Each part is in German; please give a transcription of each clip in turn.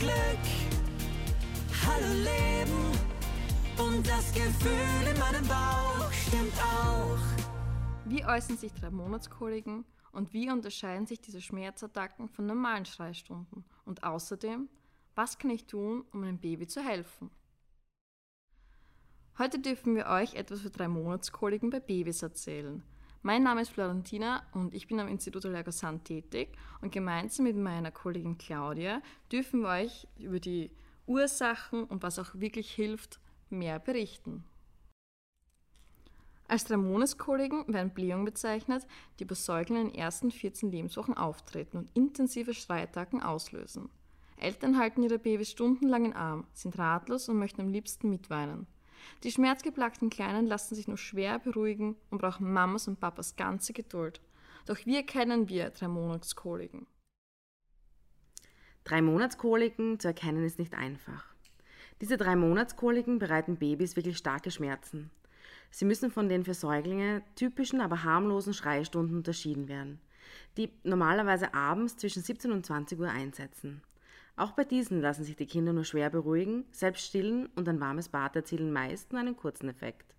Glück. Hallo Leben und das Gefühl in meinem Bauch stimmt auch. Wie äußern sich drei Monatskoliken und wie unterscheiden sich diese Schmerzattacken von normalen Schreistunden? Und außerdem, was kann ich tun, um einem Baby zu helfen? Heute dürfen wir euch etwas für drei Monatskoliken bei Babys erzählen. Mein Name ist Florentina und ich bin am Institut Allergosan tätig und gemeinsam mit meiner Kollegin Claudia dürfen wir euch über die Ursachen und was auch wirklich hilft, mehr berichten. Als drei Monatskoliken werden Blähungen bezeichnet, die bei Säuglingen in den ersten 14 Lebenswochen auftreten und intensive Streitattacken auslösen. Eltern halten ihre Babys stundenlang in Arm, sind ratlos und möchten am liebsten mitweinen. Die schmerzgeplagten Kleinen lassen sich nur schwer beruhigen und brauchen Mamas und Papas ganze Geduld. Doch wie erkennen wir drei Monatskoliken? Drei Monatskoliken zu erkennen ist nicht einfach. Diese drei Monatskoliken bereiten Babys wirklich starke Schmerzen. Sie müssen von den für Säuglinge typischen, aber harmlosen Schreistunden unterschieden werden, die normalerweise abends zwischen 17 und 20 Uhr einsetzen. Auch bei diesen lassen sich die Kinder nur schwer beruhigen, selbst stillen und ein warmes Bad erzielen meist nur einen kurzen Effekt.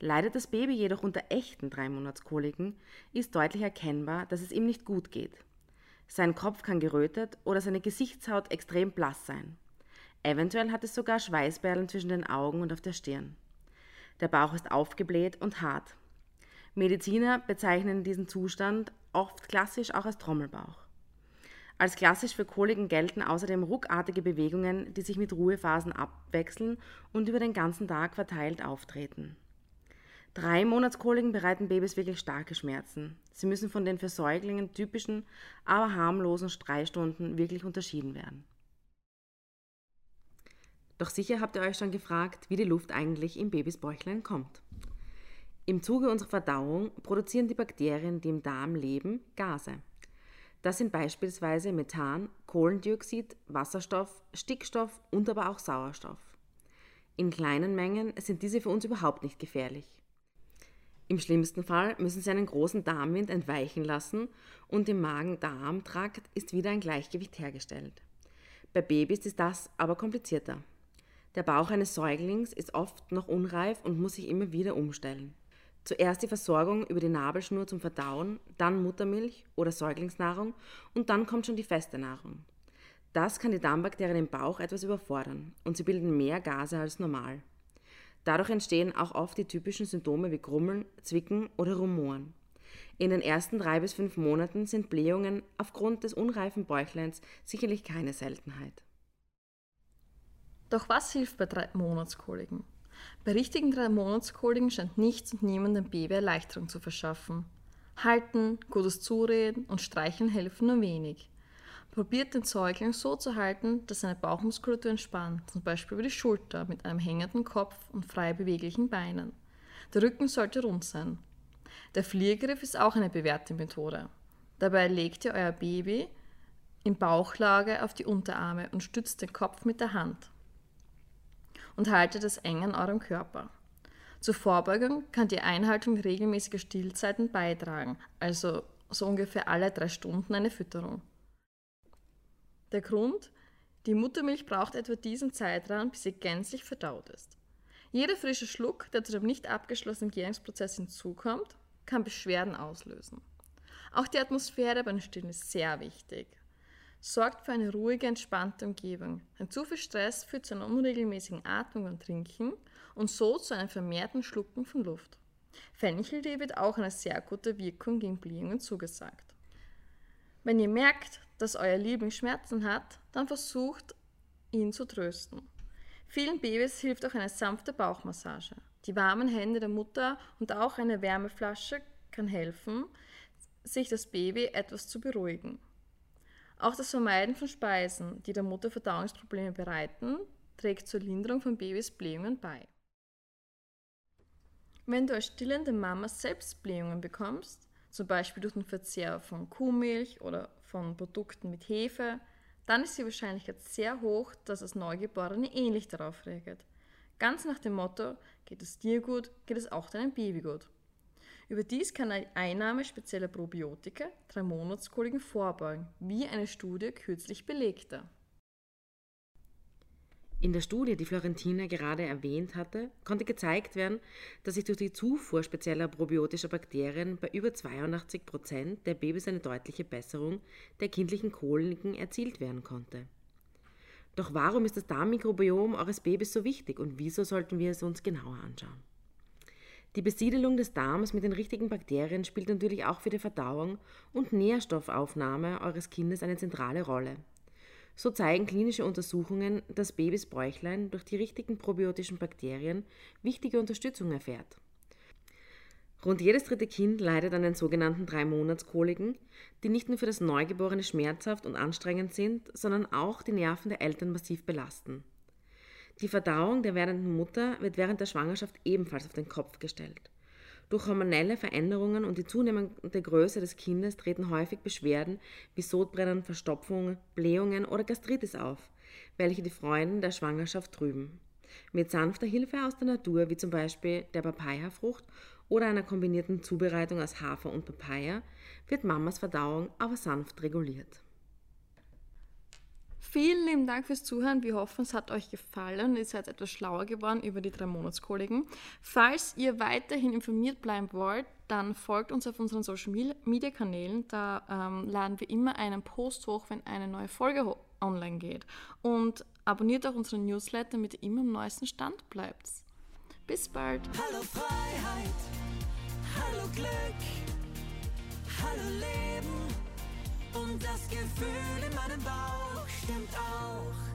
Leidet das Baby jedoch unter echten Dreimonatskoliken, ist deutlich erkennbar, dass es ihm nicht gut geht. Sein Kopf kann gerötet oder seine Gesichtshaut extrem blass sein. Eventuell hat es sogar Schweißperlen zwischen den Augen und auf der Stirn. Der Bauch ist aufgebläht und hart. Mediziner bezeichnen diesen Zustand oft klassisch auch als Trommelbauch. Als klassisch für Koliken gelten außerdem ruckartige Bewegungen, die sich mit Ruhephasen abwechseln und über den ganzen Tag verteilt auftreten. Drei Monatskoliken bereiten Babys wirklich starke Schmerzen. Sie müssen von den für Säuglingen typischen, aber harmlosen Streichstunden wirklich unterschieden werden. Doch sicher habt ihr euch schon gefragt, wie die Luft eigentlich im Babys Bäuchlein kommt. Im Zuge unserer Verdauung produzieren die Bakterien, die im Darm leben, Gase. Das sind beispielsweise Methan, Kohlendioxid, Wasserstoff, Stickstoff und aber auch Sauerstoff. In kleinen Mengen sind diese für uns überhaupt nicht gefährlich. Im schlimmsten Fall müssen sie einen großen Darmwind entweichen lassen und im Magen-Darm-Trakt ist wieder ein Gleichgewicht hergestellt. Bei Babys ist das aber komplizierter. Der Bauch eines Säuglings ist oft noch unreif und muss sich immer wieder umstellen. Zuerst die Versorgung über die Nabelschnur zum Verdauen, dann Muttermilch oder Säuglingsnahrung und dann kommt schon die feste Nahrung. Das kann die Darmbakterien im Bauch etwas überfordern und sie bilden mehr Gase als normal. Dadurch entstehen auch oft die typischen Symptome wie Grummeln, Zwicken oder Rumoren. In den ersten drei bis fünf Monaten sind Blähungen aufgrund des unreifen Bäuchleins sicherlich keine Seltenheit. Doch was hilft bei drei Monatskoliken? Bei richtigen drei Monatskoliken scheint nichts und niemand dem Baby Erleichterung zu verschaffen. Halten, gutes Zureden und Streicheln helfen nur wenig. Probiert den Säugling so zu halten, dass seine Bauchmuskulatur entspannt, zum Beispiel über die Schulter mit einem hängenden Kopf und frei beweglichen Beinen. Der Rücken sollte rund sein. Der Fliergriff ist auch eine bewährte Methode. Dabei legt ihr euer Baby in Bauchlage auf die Unterarme und stützt den Kopf mit der Hand und haltet es eng an eurem Körper. Zur Vorbeugung kann die Einhaltung regelmäßiger Stillzeiten beitragen, also so ungefähr alle drei Stunden eine Fütterung. Der Grund? Die Muttermilch braucht etwa diesen Zeitraum, bis sie gänzlich verdaut ist. Jeder frische Schluck, der zu dem nicht abgeschlossenen Gärungsprozess hinzukommt, kann Beschwerden auslösen. Auch die Atmosphäre beim Stillen ist sehr wichtig sorgt für eine ruhige, entspannte Umgebung. Ein zu viel Stress führt zu einer unregelmäßigen Atmung und Trinken und so zu einem vermehrten Schlucken von Luft. Fencheltee wird auch eine sehr gute Wirkung gegen Blähungen zugesagt. Wenn ihr merkt, dass euer Liebling Schmerzen hat, dann versucht, ihn zu trösten. Vielen Babys hilft auch eine sanfte Bauchmassage. Die warmen Hände der Mutter und auch eine Wärmeflasche kann helfen, sich das Baby etwas zu beruhigen. Auch das Vermeiden von Speisen, die der Mutter Verdauungsprobleme bereiten, trägt zur Linderung von Babys Blähungen bei. Wenn du als stillende Mama selbst Blähungen bekommst, zum Beispiel durch den Verzehr von Kuhmilch oder von Produkten mit Hefe, dann ist die Wahrscheinlichkeit sehr hoch, dass das Neugeborene ähnlich darauf reagiert. Ganz nach dem Motto, geht es dir gut, geht es auch deinem Baby gut. Überdies kann eine Einnahme spezieller Probiotika drei Monatskoliken vorbeugen, wie eine Studie kürzlich belegte. In der Studie, die Florentina gerade erwähnt hatte, konnte gezeigt werden, dass sich durch die Zufuhr spezieller probiotischer Bakterien bei über 82 Prozent der Babys eine deutliche Besserung der kindlichen Koliken erzielt werden konnte. Doch warum ist das Darmmikrobiom eures Babys so wichtig und wieso sollten wir es uns genauer anschauen? Die Besiedelung des Darms mit den richtigen Bakterien spielt natürlich auch für die Verdauung und Nährstoffaufnahme eures Kindes eine zentrale Rolle. So zeigen klinische Untersuchungen, dass Babys Bäuchlein durch die richtigen probiotischen Bakterien wichtige Unterstützung erfährt. Rund jedes dritte Kind leidet an den sogenannten Drei-Monats-Koliken, die nicht nur für das Neugeborene schmerzhaft und anstrengend sind, sondern auch die Nerven der Eltern massiv belasten. Die Verdauung der werdenden Mutter wird während der Schwangerschaft ebenfalls auf den Kopf gestellt. Durch hormonelle Veränderungen und die zunehmende Größe des Kindes treten häufig Beschwerden wie Sodbrennen, Verstopfung, Blähungen oder Gastritis auf, welche die Freuden der Schwangerschaft trüben. Mit sanfter Hilfe aus der Natur, wie zum Beispiel der Papaya-Frucht oder einer kombinierten Zubereitung aus Hafer und Papaya, wird Mamas Verdauung aber sanft reguliert. Vielen lieben Dank fürs Zuhören. Wir hoffen, es hat euch gefallen und ihr seid etwas schlauer geworden über die drei Monatskoliken. Falls ihr weiterhin informiert bleiben wollt, dann folgt uns auf unseren Social Media Kanälen. Da ähm, laden wir immer einen Post hoch, wenn eine neue Folge online geht. Und abonniert auch unseren Newsletter, damit ihr immer am neuesten Stand bleibt. Bis bald. Hallo Freiheit, hallo Glück, hallo Leben und das Gefühl in meinem Bauch stimmt auch.